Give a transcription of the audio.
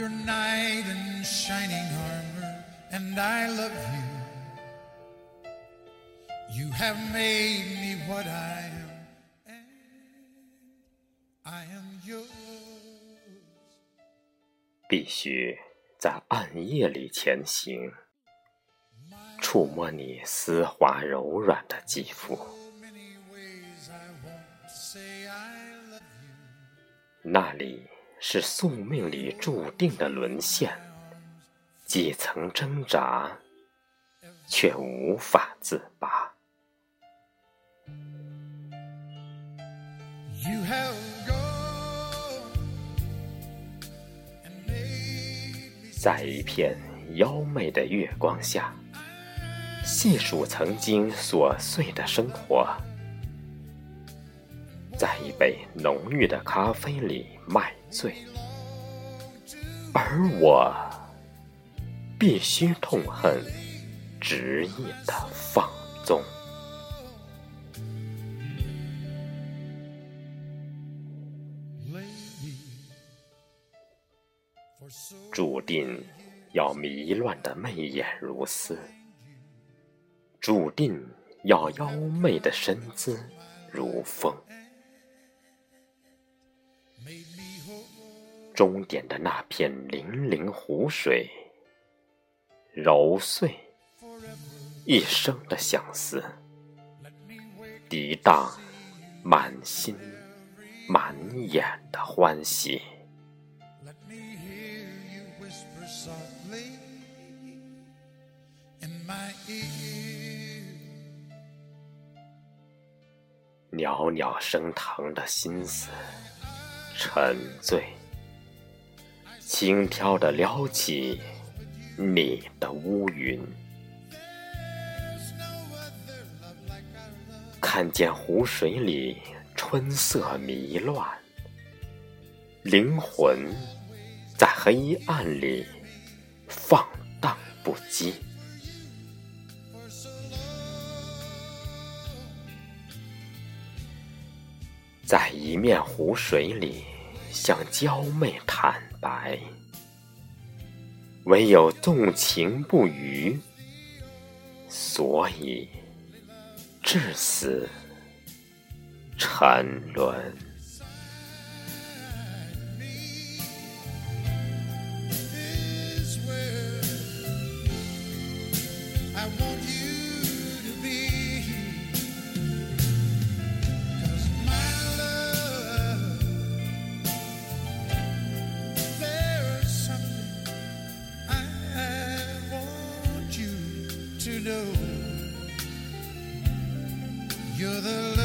your knight in shining armor, and I love you. You have made me what I am, and I am yours. 必须在暗夜里前行，触摸你丝滑柔软的肌肤。那里是宿命里注定的沦陷，几层挣扎，却无法自拔。You have gone 在一片妖媚的月光下，细数曾经琐碎的生活，杯浓郁的咖啡里卖醉，而我必须痛恨执意的放纵。注定要迷乱的媚眼如丝，注定要妖媚的身姿如风。终点的那片粼粼湖水揉碎一生的相思涤荡满心满眼的欢喜。袅袅升腾的心思沉醉轻飘地撩起你的乌云，看见湖水里春色迷乱，灵魂在黑暗里放荡不羁。在一面湖水里，向娇媚谈白，唯有动情不渝，所以至死沉沦。You're the